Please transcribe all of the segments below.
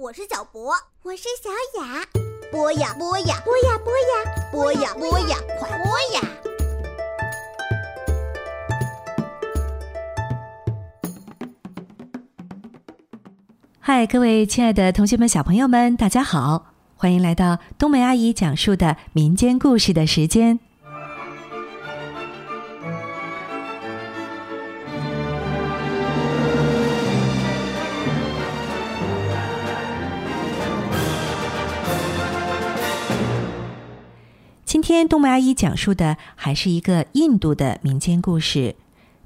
我是小博，我是小雅。播呀播呀，播呀播呀，播呀播呀，快播呀！嗨，各位亲爱的同学们、小朋友们，大家好，欢迎来到冬梅阿姨讲述的民间故事的时间。今天冬梅阿姨讲述的还是一个印度的民间故事，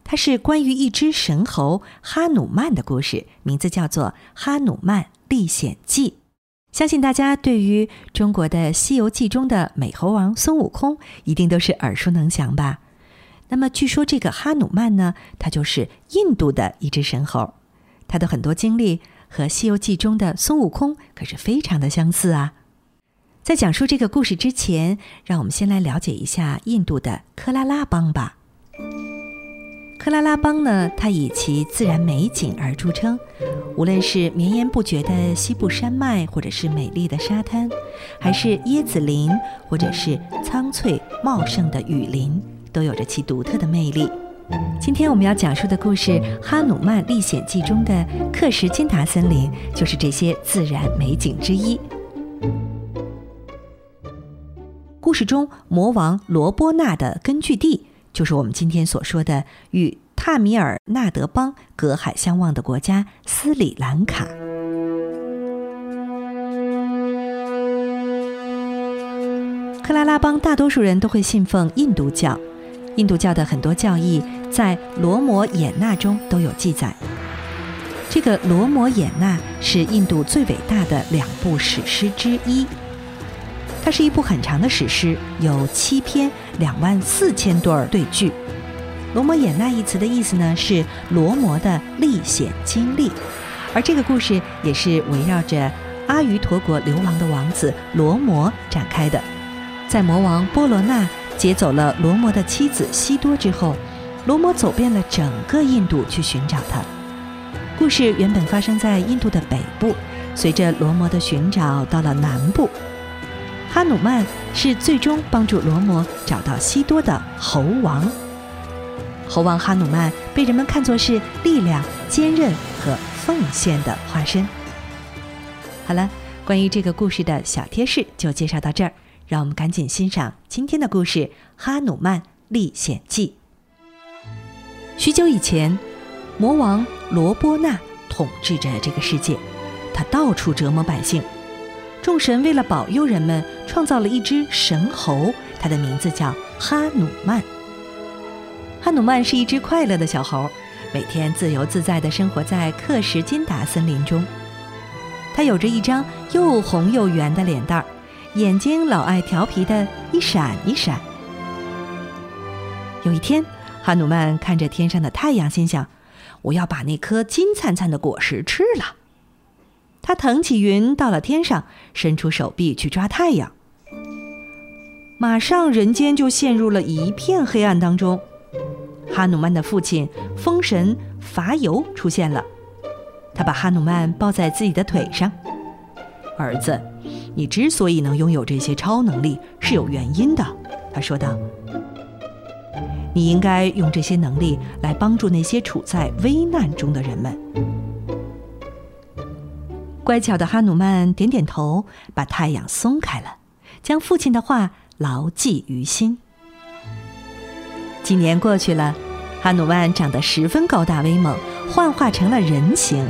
它是关于一只神猴哈努曼的故事，名字叫做《哈努曼历险记》。相信大家对于中国的《西游记》中的美猴王孙悟空一定都是耳熟能详吧？那么据说这个哈努曼呢，他就是印度的一只神猴，他的很多经历和《西游记》中的孙悟空可是非常的相似啊。在讲述这个故事之前，让我们先来了解一下印度的科拉拉邦吧。科拉拉邦呢，它以其自然美景而著称，无论是绵延不绝的西部山脉，或者是美丽的沙滩，还是椰子林，或者是苍翠茂盛的雨林，都有着其独特的魅力。今天我们要讲述的故事《哈努曼历险记》中的克什金达森林，就是这些自然美景之一。故事中，魔王罗波那的根据地就是我们今天所说的与帕米尔纳德邦隔海相望的国家斯里兰卡。克拉拉邦大多数人都会信奉印度教，印度教的很多教义在《罗摩衍那》中都有记载。这个《罗摩衍那》是印度最伟大的两部史诗之一。它是一部很长的史诗，有七篇，两万四千对对句。罗摩衍那一词的意思呢，是罗摩的历险经历，而这个故事也是围绕着阿瑜陀国流亡的王子罗摩展开的。在魔王波罗那劫走了罗摩的妻子西多之后，罗摩走遍了整个印度去寻找他。故事原本发生在印度的北部，随着罗摩的寻找到了南部。哈努曼是最终帮助罗摩找到西多的猴王。猴王哈努曼被人们看作是力量、坚韧和奉献的化身。好了，关于这个故事的小贴士就介绍到这儿，让我们赶紧欣赏今天的故事《哈努曼历险记》。许久以前，魔王罗波那统治着这个世界，他到处折磨百姓。众神为了保佑人们，创造了一只神猴，它的名字叫哈努曼。哈努曼是一只快乐的小猴，每天自由自在地生活在克什金达森林中。他有着一张又红又圆的脸蛋儿，眼睛老爱调皮的一闪一闪。有一天，哈努曼看着天上的太阳，心想：“我要把那颗金灿灿的果实吃了。”他腾起云到了天上，伸出手臂去抓太阳。马上人间就陷入了一片黑暗当中。哈努曼的父亲风神伐尤出现了，他把哈努曼抱在自己的腿上。儿子，你之所以能拥有这些超能力是有原因的，他说道。你应该用这些能力来帮助那些处在危难中的人们。乖巧的哈努曼点点头，把太阳松开了，将父亲的话牢记于心。几年过去了，哈努曼长得十分高大威猛，幻化成了人形。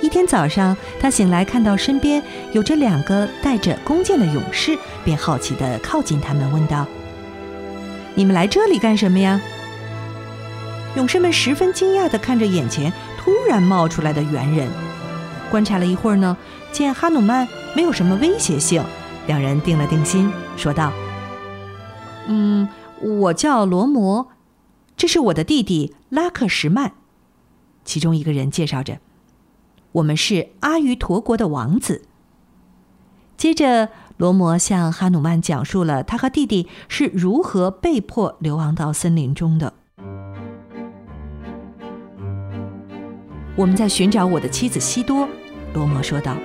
一天早上，他醒来看到身边有着两个带着弓箭的勇士，便好奇地靠近他们，问道：“你们来这里干什么呀？”勇士们十分惊讶地看着眼前突然冒出来的猿人。观察了一会儿呢，见哈努曼没有什么威胁性，两人定了定心，说道：“嗯，我叫罗摩，这是我的弟弟拉克什曼。”其中一个人介绍着：“我们是阿瑜陀国的王子。”接着，罗摩向哈努曼讲述了他和弟弟是如何被迫流亡到森林中的。我们在寻找我的妻子西多，罗摩说道：“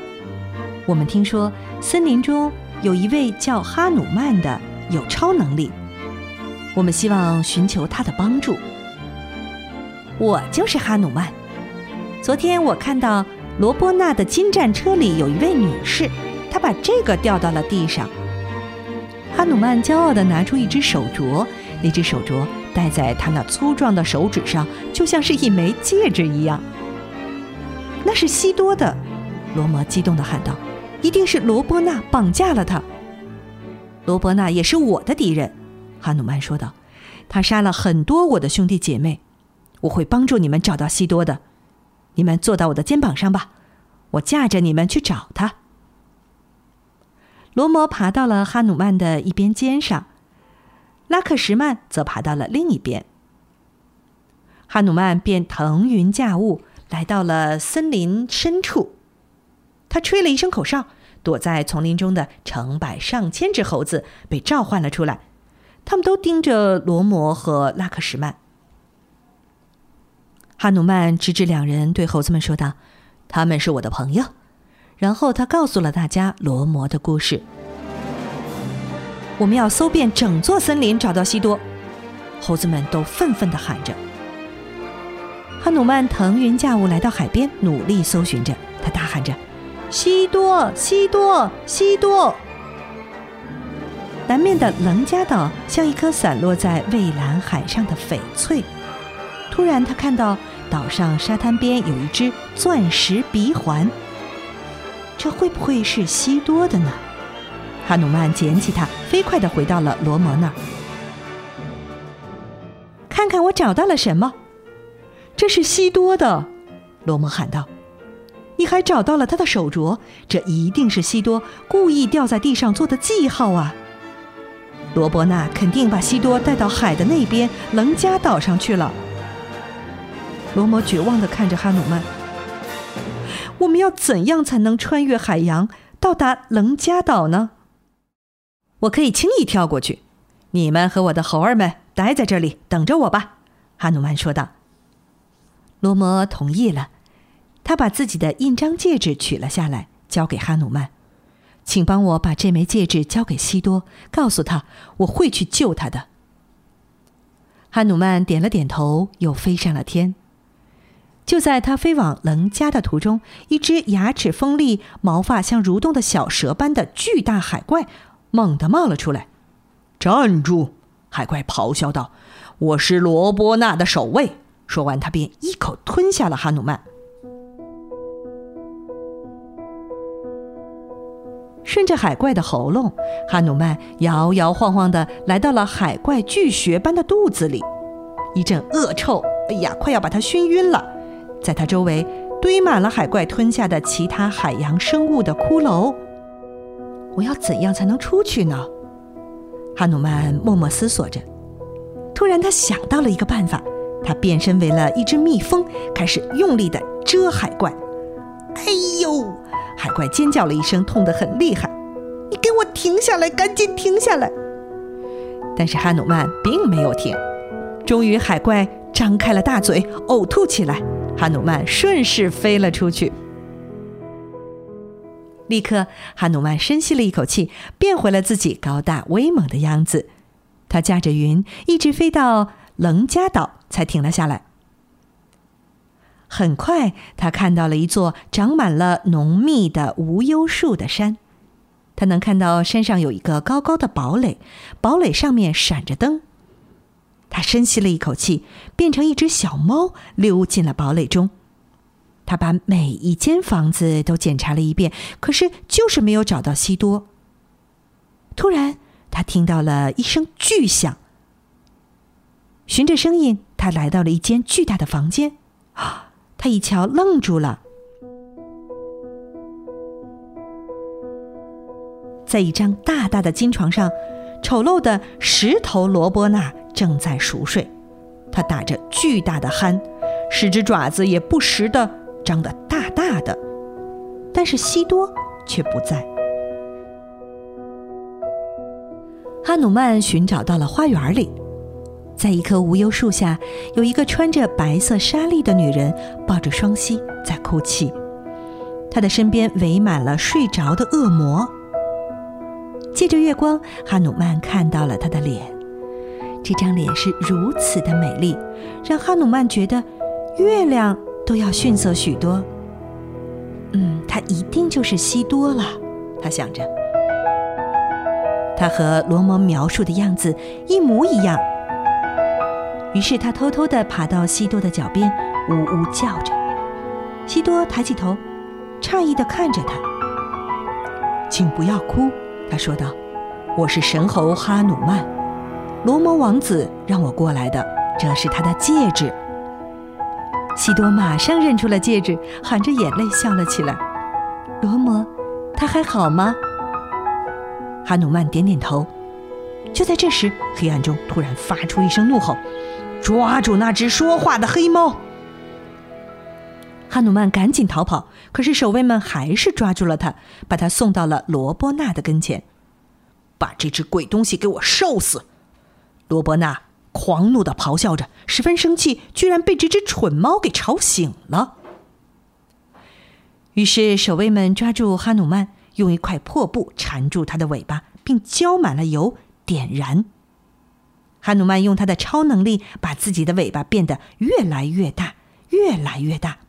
我们听说森林中有一位叫哈努曼的有超能力，我们希望寻求他的帮助。我就是哈努曼。昨天我看到罗波那的金战车里有一位女士，她把这个掉到了地上。”哈努曼骄傲地拿出一只手镯，那只手镯戴在他那粗壮的手指上，就像是一枚戒指一样。那是西多的，罗摩激动地喊道：“一定是罗波那绑架了他。”罗波那也是我的敌人，哈努曼说道：“他杀了很多我的兄弟姐妹，我会帮助你们找到西多的。你们坐到我的肩膀上吧，我驾着你们去找他。”罗摩爬到了哈努曼的一边肩上，拉克什曼则爬到了另一边。哈努曼便腾云驾雾来到了森林深处，他吹了一声口哨，躲在丛林中的成百上千只猴子被召唤了出来，他们都盯着罗摩和拉克什曼。哈努曼指指两人，对猴子们说道：“他们是我的朋友。”然后他告诉了大家罗摩的故事。我们要搜遍整座森林，找到西多。猴子们都愤愤地喊着。哈努曼腾云驾雾来到海边，努力搜寻着。他大喊着：“西多，西多，西多！”南面的棱加岛像一颗散落在蔚蓝海上的翡翠。突然，他看到岛上沙滩边有一只钻石鼻环。这会不会是西多的呢？哈努曼捡起它，飞快地回到了罗摩那儿。看看我找到了什么？这是西多的，罗摩喊道。你还找到了他的手镯，这一定是西多故意掉在地上做的记号啊！罗伯纳肯定把西多带到海的那边棱加岛上去了。罗摩绝望地看着哈努曼。我们要怎样才能穿越海洋到达棱加岛呢？我可以轻易跳过去。你们和我的猴儿们待在这里等着我吧，哈努曼说道。罗摩同意了，他把自己的印章戒指取了下来，交给哈努曼。请帮我把这枚戒指交给西多，告诉他我会去救他的。哈努曼点了点头，又飞上了天。就在他飞往棱家的途中，一只牙齿锋利、毛发像蠕动的小蛇般的巨大海怪猛地冒了出来。“站住！”海怪咆哮道，“我是罗波那的守卫。”说完，他便一口吞下了哈努曼。顺着海怪的喉咙，哈努曼摇摇晃晃地来到了海怪巨穴般的肚子里，一阵恶臭，哎呀，快要把他熏晕了。在他周围堆满了海怪吞下的其他海洋生物的骷髅。我要怎样才能出去呢？哈努曼默默思索着。突然，他想到了一个办法。他变身为了一只蜜蜂，开始用力地蛰海怪。哎呦！海怪尖叫了一声，痛得很厉害。你给我停下来，赶紧停下来！但是哈努曼并没有停。终于，海怪张开了大嘴，呕吐起来。哈努曼顺势飞了出去。立刻，哈努曼深吸了一口气，变回了自己高大威猛的样子。他驾着云，一直飞到棱加岛，才停了下来。很快，他看到了一座长满了浓密的无忧树的山。他能看到山上有一个高高的堡垒，堡垒上面闪着灯。他深吸了一口气，变成一只小猫，溜进了堡垒中。他把每一间房子都检查了一遍，可是就是没有找到西多。突然，他听到了一声巨响。循着声音，他来到了一间巨大的房间。啊！他一瞧，愣住了。在一张大大的金床上，丑陋的石头罗波那。正在熟睡，他打着巨大的鼾，十只爪子也不时的张得大大的，但是西多却不在。哈努曼寻找到了花园里，在一棵无忧树下，有一个穿着白色纱丽的女人抱着双膝在哭泣，她的身边围满了睡着的恶魔。借着月光，哈努曼看到了她的脸，这张脸是如此的美丽，让哈努曼觉得月亮都要逊色许多。嗯，他一定就是西多了，他想着。他和罗摩描述的样子一模一样。于是他偷偷地爬到西多的脚边，呜呜叫着。西多抬起头，诧异地看着他。请不要哭，他说道：“我是神猴哈努曼，罗摩王子让我过来的。这是他的戒指。”西多马上认出了戒指，含着眼泪笑了起来。罗摩，他还好吗？哈努曼点点头。就在这时，黑暗中突然发出一声怒吼：“抓住那只说话的黑猫！”哈努曼赶紧逃跑，可是守卫们还是抓住了他，把他送到了罗伯纳的跟前。把这只鬼东西给我受死！罗伯纳狂怒的咆哮着，十分生气，居然被这只蠢猫给吵醒了。于是守卫们抓住哈努曼，用一块破布缠住他的尾巴，并浇满了油。点燃。哈努曼用他的超能力把自己的尾巴变得越来越大，越来越大。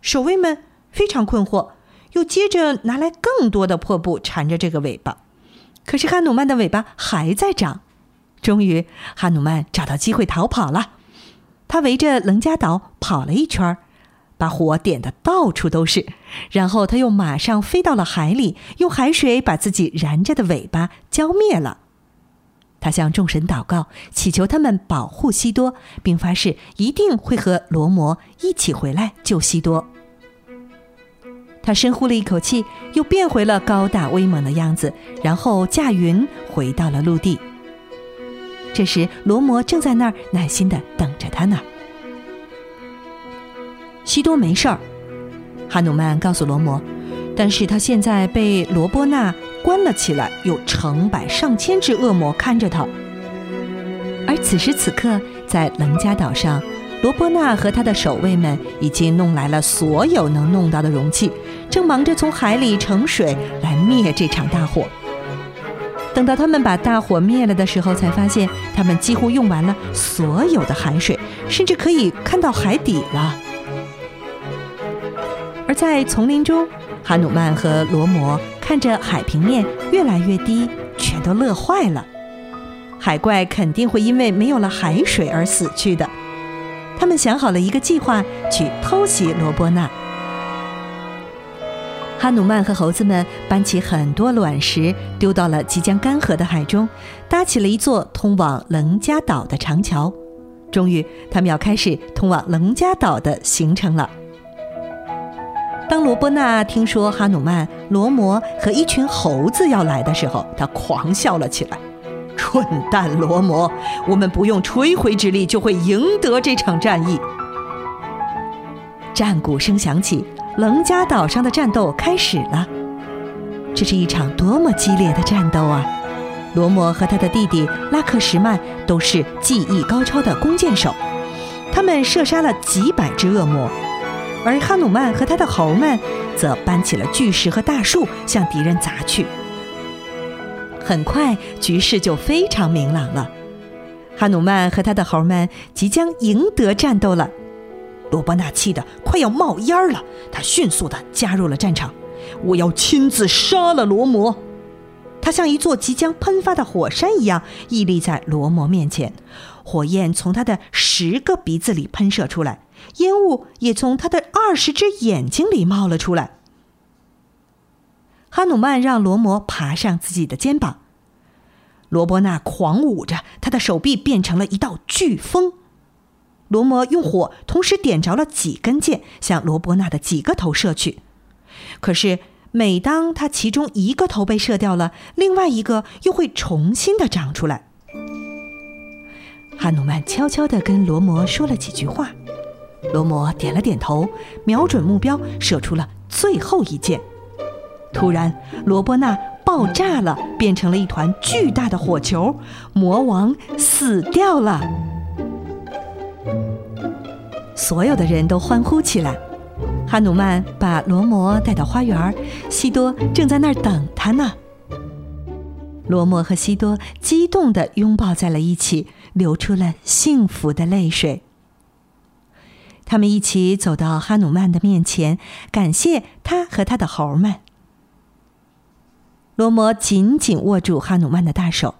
守卫们非常困惑，又接着拿来更多的破布缠着这个尾巴。可是哈努曼的尾巴还在长。终于，哈努曼找到机会逃跑了。他围着棱加岛跑了一圈，把火点得到处都是。然后他又马上飞到了海里，用海水把自己燃着的尾巴浇灭了。他向众神祷告，祈求他们保护西多，并发誓一定会和罗摩一起回来救西多。他深呼了一口气，又变回了高大威猛的样子，然后驾云回到了陆地。这时，罗摩正在那儿耐心的等着他呢。西多没事儿，哈努曼告诉罗摩，但是他现在被罗波那。关了起来，有成百上千只恶魔看着他。而此时此刻，在棱加岛上，罗波纳和他的守卫们已经弄来了所有能弄到的容器，正忙着从海里盛水来灭这场大火。等到他们把大火灭了的时候，才发现他们几乎用完了所有的海水，甚至可以看到海底了。而在丛林中，哈努曼和罗摩。看着海平面越来越低，全都乐坏了。海怪肯定会因为没有了海水而死去的。他们想好了一个计划，去偷袭罗波那。哈努曼和猴子们搬起很多卵石，丢到了即将干涸的海中，搭起了一座通往棱加岛的长桥。终于，他们要开始通往棱加岛的行程了。当罗波那听说哈努曼、罗摩和一群猴子要来的时候，他狂笑了起来：“蠢蛋罗摩，我们不用吹灰之力就会赢得这场战役。”战鼓声响起，棱加岛上的战斗开始了。这是一场多么激烈的战斗啊！罗摩和他的弟弟拉克什曼都是技艺高超的弓箭手，他们射杀了几百只恶魔。而哈努曼和他的猴们则搬起了巨石和大树向敌人砸去。很快，局势就非常明朗了。哈努曼和他的猴们即将赢得战斗了。罗伯纳气得快要冒烟了，他迅速地加入了战场。我要亲自杀了罗摩！他像一座即将喷发的火山一样屹立在罗摩面前，火焰从他的十个鼻子里喷射出来。烟雾也从他的二十只眼睛里冒了出来。哈努曼让罗摩爬上自己的肩膀，罗伯纳狂舞着，他的手臂变成了一道飓风。罗摩用火同时点着了几根箭，向罗伯纳的几个头射去。可是每当他其中一个头被射掉了，另外一个又会重新的长出来。哈努曼悄悄地跟罗摩说了几句话。罗摩点了点头，瞄准目标，射出了最后一箭。突然，罗波那爆炸了，变成了一团巨大的火球。魔王死掉了，所有的人都欢呼起来。哈努曼把罗摩带到花园，西多正在那儿等他呢。罗摩和西多激动地拥抱在了一起，流出了幸福的泪水。他们一起走到哈努曼的面前，感谢他和他的猴们。罗摩紧紧握住哈努曼的大手。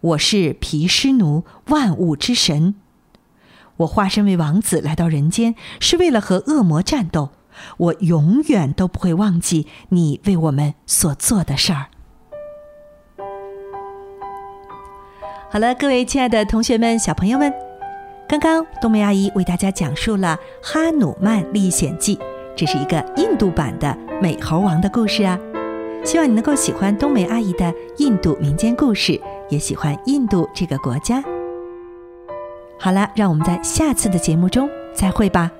我是毗湿奴，万物之神。我化身为王子来到人间，是为了和恶魔战斗。我永远都不会忘记你为我们所做的事儿。好了，各位亲爱的同学们、小朋友们，刚刚冬梅阿姨为大家讲述了《哈努曼历险记》，这是一个印度版的美猴王的故事啊。希望你能够喜欢冬梅阿姨的印度民间故事，也喜欢印度这个国家。好了，让我们在下次的节目中再会吧。